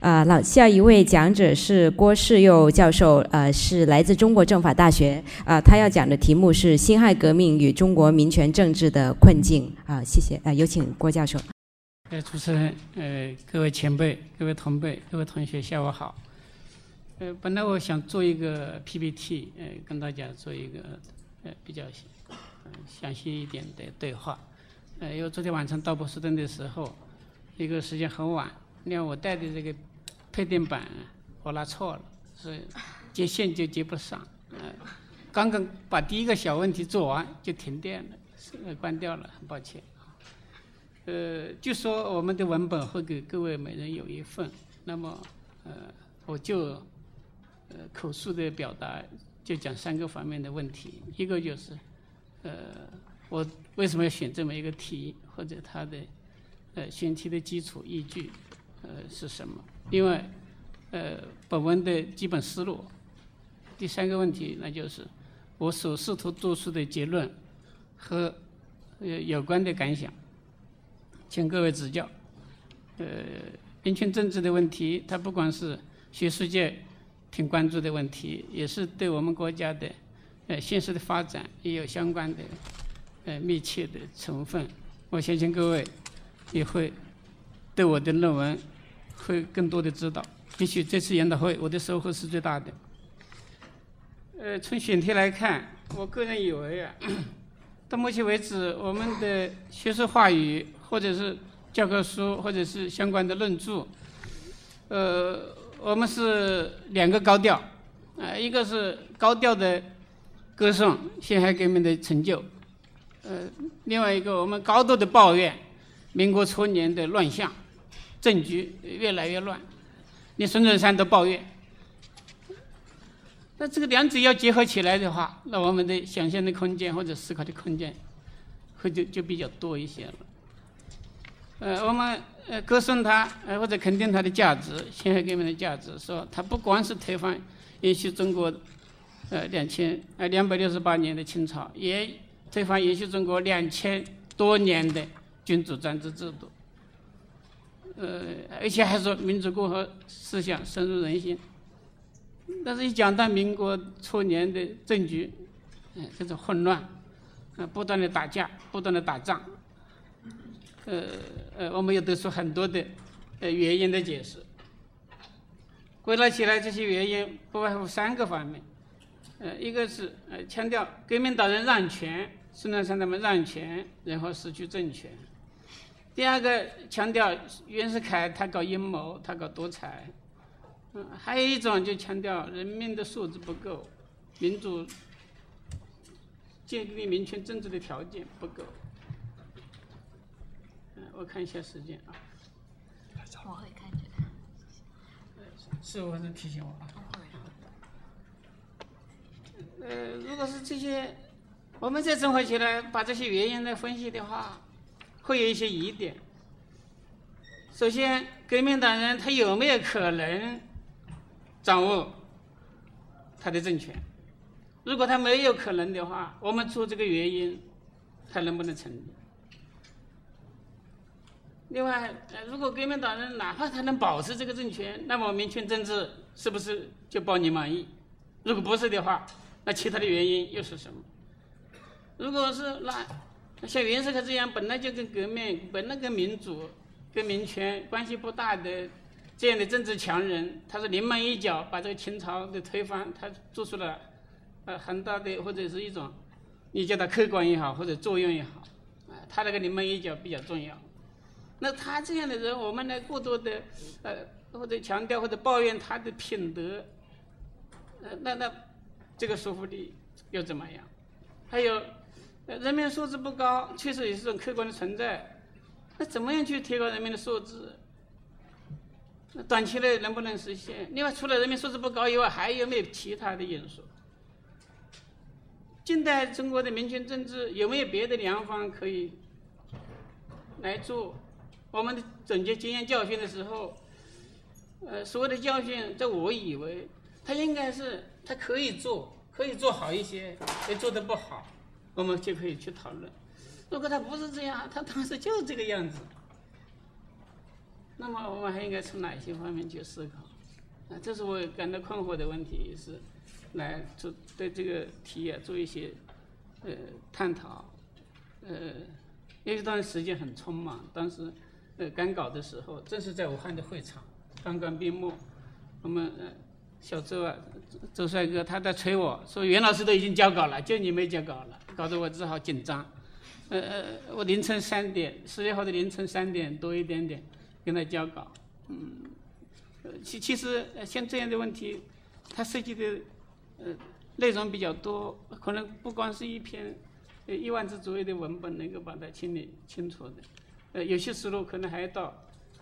啊，那下一位讲者是郭世佑教授，呃，是来自中国政法大学，啊，他要讲的题目是辛亥革命与中国民权政治的困境，啊，谢谢，啊，有请郭教授。呃，主持人，呃，各位前辈、各位同辈、各位同学，下午好。呃，本来我想做一个 PPT，呃，跟大家做一个呃比较详细一点的对话，呃，因为昨天晚上到波士顿的时候，一个时间很晚。你看，我带的这个配电板我拿错了，所以接线就接不上。呃，刚刚把第一个小问题做完就停电了，呃，关掉了，很抱歉。呃，就说我们的文本会给各位每人有一份，那么呃，我就呃口述的表达，就讲三个方面的问题。一个就是呃，我为什么要选这么一个题，或者它的呃选题的基础依据。呃，是什么？另外，呃，本文的基本思路。第三个问题，那就是我所试图做出的结论和呃有关的感想，请各位指教。呃，人权政治的问题，它不光是学术界挺关注的问题，也是对我们国家的呃现实的发展也有相关的呃密切的成分。我相信各位也会对我的论文。会更多的指导，也许这次研讨会我的收获是最大的。呃，从选题来看，我个人以为啊，到目前为止，我们的学术话语或者是教科书或者是相关的论著，呃，我们是两个高调，啊，一个是高调的歌颂辛亥革命的成就，呃，另外一个我们高度的抱怨民国初年的乱象。政局越来越乱，连孙中山都抱怨。那这个两者要结合起来的话，那我们的想象的空间或者思考的空间，会就就比较多一些了。呃，我们呃歌颂他，呃或者肯定他的价值，辛亥革命的价值，说他不光是推翻延续中国呃两千呃两百六十八年的清朝，也推翻延续中国两千多年的君主专制制度。呃，而且还说民主共和思想深入人心，但是一讲到民国初年的政局，嗯，这种混乱，啊，不断的打架，不断的打仗，呃呃，我们又得出很多的呃原因的解释。归纳起来，这些原因不外乎三个方面，呃，一个是呃强调革命党人让权，孙中山他们让权，然后失去政权。第二个强调袁世凯他搞阴谋，他搞独裁，嗯，还有一种就强调人民的素质不够，民主建立民权政治的条件不够。嗯，我看一下时间啊。我会看着他。是我是提醒我啊。呃，如果是这些，我们再综合起来，把这些原因来分析的话。会有一些疑点。首先，革命党人他有没有可能掌握他的政权？如果他没有可能的话，我们出这个原因，他能不能成立？另外，呃，如果革命党人哪怕他能保持这个政权，那么民权政治是不是就包你满意？如果不是的话，那其他的原因又是什么？如果是那？像袁世凯这样本来就跟革命、本来跟民主、跟民权关系不大的这样的政治强人，他是临门一脚把这个清朝给推翻，他做出了呃很大的或者是一种，你叫他客观也好或者作用也好，啊，他那个临门一脚比较重要。那他这样的人，我们来过多的呃或者强调或者抱怨他的品德，呃，那那这个说服力又怎么样？还有。人民素质不高，确实也是种客观的存在。那怎么样去提高人民的素质？那短期内能不能实现？另外，除了人民素质不高以外，还有没有其他的因素？近代中国的民权政治有没有别的良方可以来做？我们的总结经验教训的时候，呃，所谓的教训，在我以为，它应该是它可以做，可以做好一些，也做得不好。我们就可以去讨论。如果他不是这样，他当时就是这个样子，那么我们还应该从哪些方面去思考？啊，这是我感到困惑的问题，也是来做对这个题啊做一些呃探讨。呃，因为当时时间很匆忙，当时呃赶稿的时候，正是在武汉的会场刚刚闭幕，我们呃小周啊周帅哥他在催我说袁老师都已经交稿了，就你没交稿了，搞得我只好紧张。呃呃，我凌晨三点，十月号的凌晨三点多一点点跟他交稿，嗯。其其实像这样的问题，它涉及的呃内容比较多，可能不光是一篇一万字左右的文本能够把它清理清楚的，呃有些思路可能还要到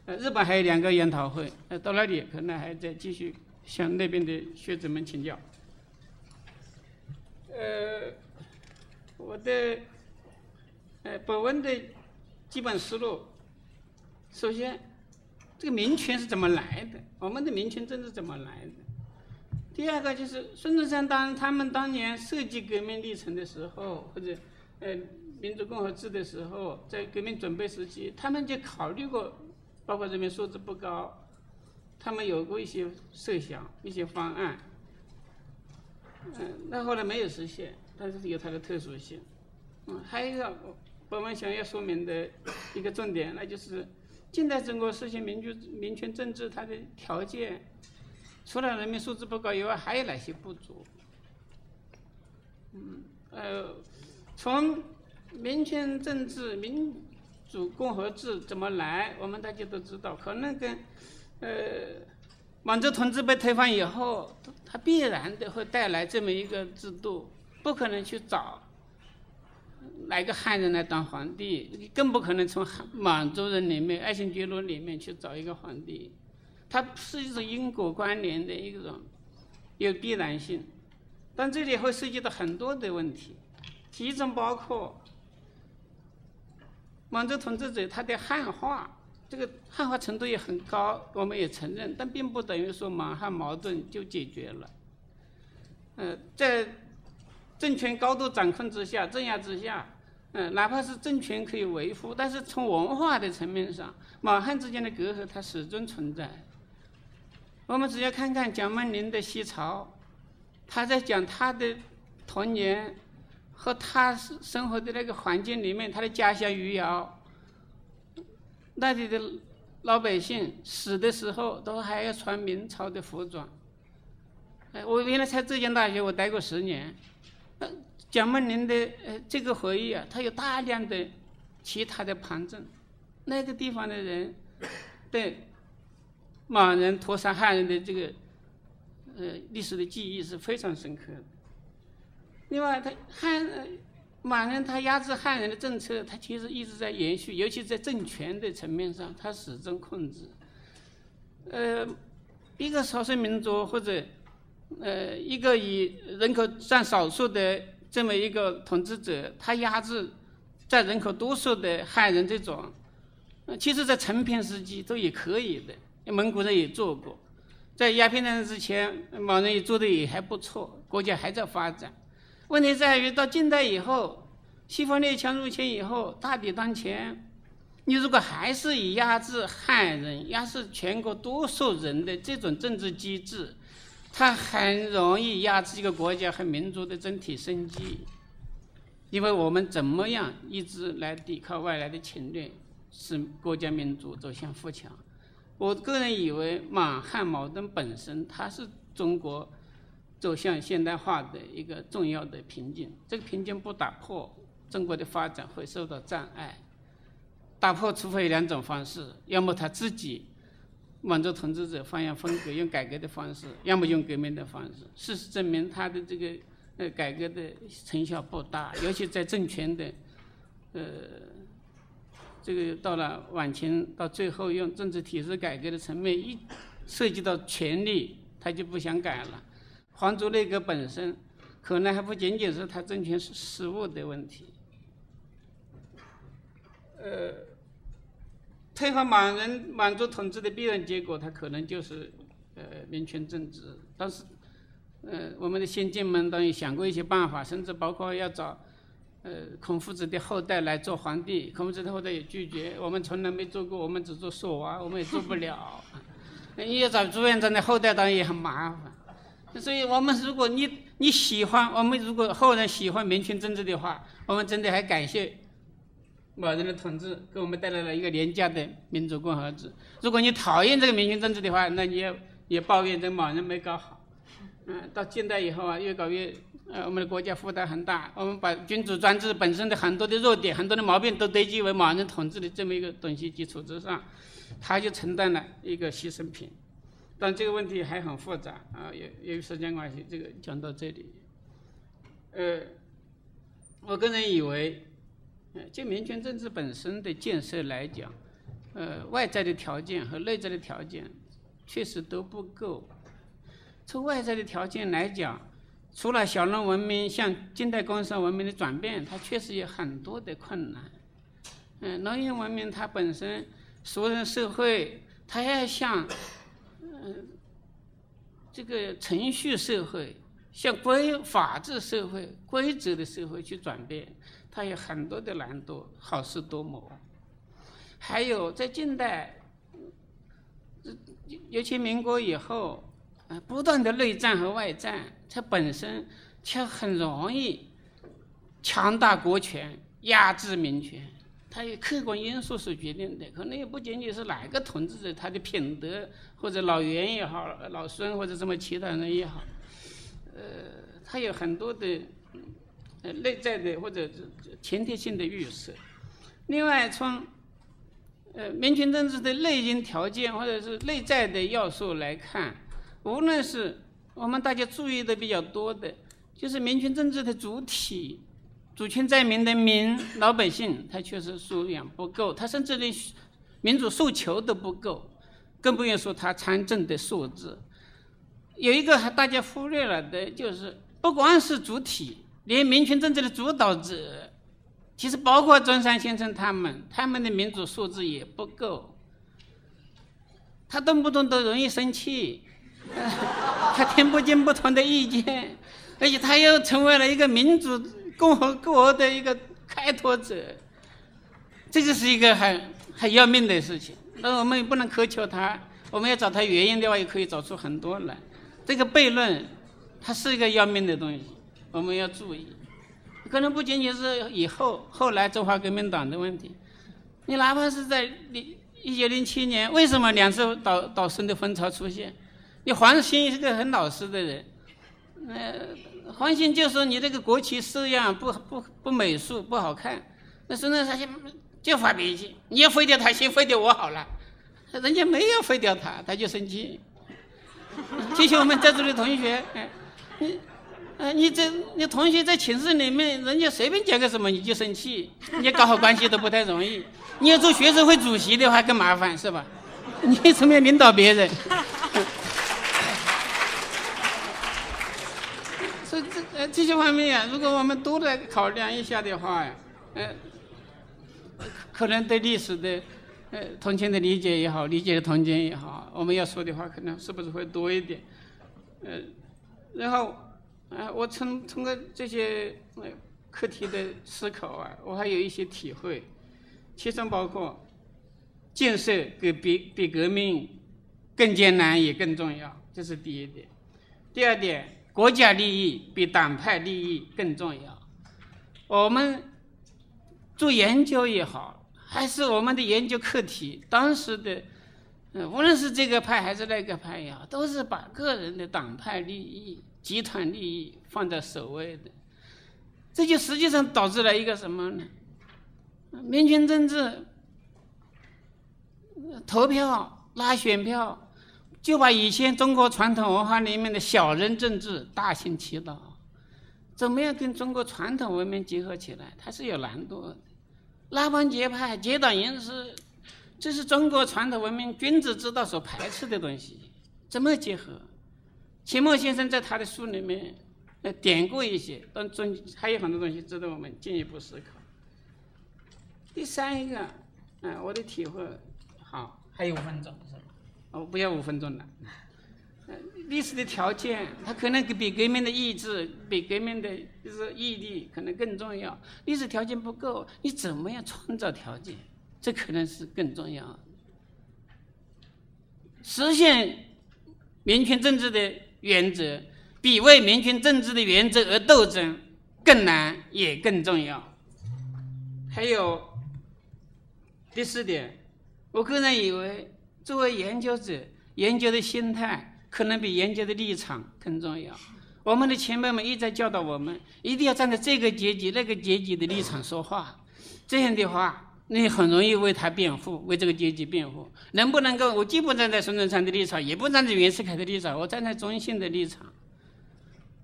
呃日本还有两个研讨会，呃到那里可能还在继续向那边的学者们请教。呃，我的呃本文的基本思路，首先。这个民权是怎么来的？我们的民权政治怎么来的？第二个就是孙中山当他们当年设计革命历程的时候，或者呃民主共和制的时候，在革命准备时期，他们就考虑过，包括人民素质不高，他们有过一些设想、一些方案。嗯，那后来没有实现，但是有它的特殊性。嗯，还有一个我们想要说明的一个重点，那就是。近代中国实行民主、民权政治，它的条件除了人民素质不高以外，还有哪些不足？嗯，呃，从民权政治、民主共和制怎么来，我们大家都知道，可能跟呃满洲统治被推翻以后，它必然的会带来这么一个制度，不可能去找。来个汉人来当皇帝，更不可能从满洲人里面、爱新觉罗里面去找一个皇帝，它是一种因果关联的一种有必然性，但这里会涉及到很多的问题，其中包括满洲统治者他的汉化，这个汉化程度也很高，我们也承认，但并不等于说满汉矛盾就解决了。呃，在政权高度掌控之下、镇压之下。嗯，哪怕是政权可以维护，但是从文化的层面上，满汉之间的隔阂它始终存在。我们只要看看蒋梦麟的《西潮》，他在讲他的童年和他生活的那个环境里面，他的家乡余姚，那里的老百姓死的时候都还要穿明朝的服装。哎，我原来在浙江大学，我待过十年。蒋梦麟的呃这个回忆啊，他有大量的其他的旁证，那个地方的人对满人屠杀汉人的这个呃历史的记忆是非常深刻的。另外，他汉满人他压制汉人的政策，他其实一直在延续，尤其在政权的层面上，他始终控制。呃，一个少数民族或者呃一个以人口占少数的。这么一个统治者，他压制在人口多数的汉人这种，其实，在成片时期都也可以的，蒙古人也做过，在鸦片战争之前，满人也做的也还不错，国家还在发展。问题在于到近代以后，西方列强入侵以后，大敌当前，你如果还是以压制汉人、压制全国多数人的这种政治机制，它很容易压制一个国家和民族的整体生机，因为我们怎么样一直来抵抗外来的侵略，使国家民族走向富强？我个人以为满汉矛盾本身它是中国走向现代化的一个重要的瓶颈。这个瓶颈不打破，中国的发展会受到障碍。打破除非两种方式：要么他自己。满足统治者发扬风格，用改革的方式，要么用革命的方式。事实证明，他的这个呃改革的成效不大，尤其在政权的呃这个到了晚清，到最后用政治体制改革的层面一涉及到权力，他就不想改了。皇族内阁本身可能还不仅仅是他政权失失误的问题，呃。推翻满人满族统治的必然结果，他可能就是呃民权政治。但是，呃，我们的先进们当然想过一些办法，甚至包括要找呃，孔夫子的后代来做皇帝，孔夫子的后代也拒绝，我们从来没做过，我们只做硕娃，我们也做不了。你要找朱元璋的后代，当然也很麻烦。所以我们如果你你喜欢，我们如果后人喜欢民权政治的话，我们真的还感谢某人的统治，给我们带来了一个廉价的民主共和制。如果你讨厌这个民权政治的话，那你也也抱怨这某人没搞好。嗯，到近代以后啊，越搞越呃，我们的国家负担很大，我们把君主专制本身的很多的弱点、很多的毛病都堆积为某人统治的这么一个东西基础之上。他就承担了一个牺牲品，但这个问题还很复杂啊，由由于时间关系，这个讲到这里。呃，我个人以为，呃，就民权政治本身的建设来讲，呃，外在的条件和内在的条件确实都不够。从外在的条件来讲，除了小农文明向近代工商文明的转变，它确实有很多的困难。嗯，农业文明它本身。熟人社会，它要向，嗯，这个程序社会、向规法治社会、规则的社会去转变，它有很多的难度，好事多磨。还有在近代，尤其民国以后，不断的内战和外战，它本身却很容易强大国权，压制民权。它有客观因素所决定的，可能也不仅仅是哪个统治者他的品德，或者老袁也好，老孙或者什么其他人也好，呃，他有很多的呃内在的或者前提性的预设。另外，从呃民权政治的内因条件或者是内在的要素来看，无论是我们大家注意的比较多的，就是民权政治的主体。主权在民的民老百姓，他确实数量不够，他甚至连民主诉求都不够，更不用说他参政的素质。有一个大家忽略了的，就是不光是主体，连民权政治的主导者，其实包括中山先生他们，他们的民主素质也不够。他动不动都容易生气，他听不进不同的意见，而且他又成为了一个民主。共和国的一个开拓者，这就是一个很很要命的事情。那我们也不能苛求他，我们要找他原因的话，也可以找出很多来。这个悖论，它是一个要命的东西，我们要注意。可能不仅仅是以后后来中华革命党的问题，你哪怕是在零一九零七年，为什么两次导导生的风潮出现？你黄兴是个很老实的人，呃。黄兴就说你这个国旗式样不不不美术不好看，那孙中山就就发脾气，你要废掉他，先废掉我好了。人家没有废掉他，他就生气。谢谢我们在座的同学，你，呃，你这你同学在寝室里面，人家随便讲个什么你就生气，你搞好关系都不太容易。你要做学生会主席的话更麻烦，是吧？你怎么样领导别人？这些方面呀，如果我们都来考量一下的话呀，呃，可能对历史的呃同情的理解也好，理解的同情也好，我们要说的话，可能是不是会多一点？呃，然后，呃，我从通过这些呃课题的思考啊，我还有一些体会，其中包括建设比比比革命更艰难也更重要，这是第一点。第二点。国家利益比党派利益更重要。我们做研究也好，还是我们的研究课题，当时的，嗯，无论是这个派还是那个派也好，都是把个人的党派利益、集团利益放在首位的。这就实际上导致了一个什么呢？民权政治，投票拉选票。就把以前中国传统文化里面的小人政治大行其道，怎么样跟中国传统文明结合起来？它是有难度的。拉帮结派、结党营私，这是中国传统文明君子之道所排斥的东西。怎么结合？钱穆先生在他的书里面呃点过一些，但中还有很多东西值得我们进一步思考。第三一个，嗯，我的体会，好，还有五分钟。我不要五分钟了。历史的条件，它可能比革命的意志、比革命的就是毅力可能更重要。历史条件不够，你怎么样创造条件？这可能是更重要。实现民权政治的原则，比为民权政治的原则而斗争更难，也更重要。还有第四点，我个人以为，作为研究者，研究的心态可能比研究的立场更重要。我们的前辈们一再教导我们，一定要站在这个阶级、那个阶级的立场说话，这样的话。你很容易为他辩护，为这个阶级辩护。能不能够？我既不站在孙中山的立场，也不站在袁世凯的立场，我站在中性的立场。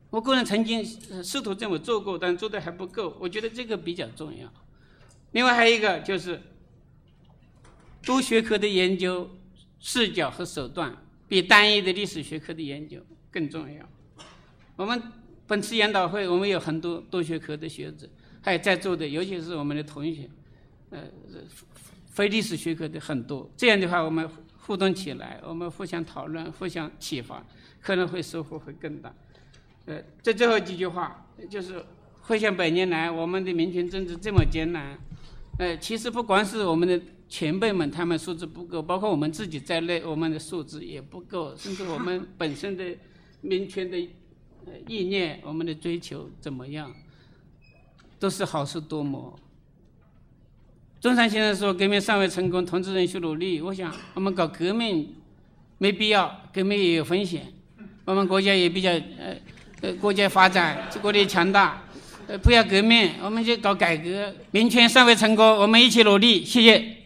我个人曾经试图这么做过，但做的还不够。我觉得这个比较重要。另外还有一个就是，多学科的研究视角和手段比单一的历史学科的研究更重要。我们本次研讨会，我们有很多多学科的学者，还有在座的，尤其是我们的同学。呃，非历史学科的很多，这样的话，我们互动起来，我们互相讨论，互相启发，可能会收获会更大。呃，这最后几句话就是：回想百年来，我们的民权政治这么艰难，呃，其实不光是我们的前辈们他们素质不够，包括我们自己在内，我们的素质也不够，甚至我们本身的民权的意念，我们的追求怎么样，都是好事多磨。中山先生说：“革命尚未成功，同志仍需努力。”我想，我们搞革命没必要，革命也有风险。我们国家也比较呃呃，国家发展，国力强大，呃，不要革命，我们就搞改革。民权尚未成功，我们一起努力。谢谢。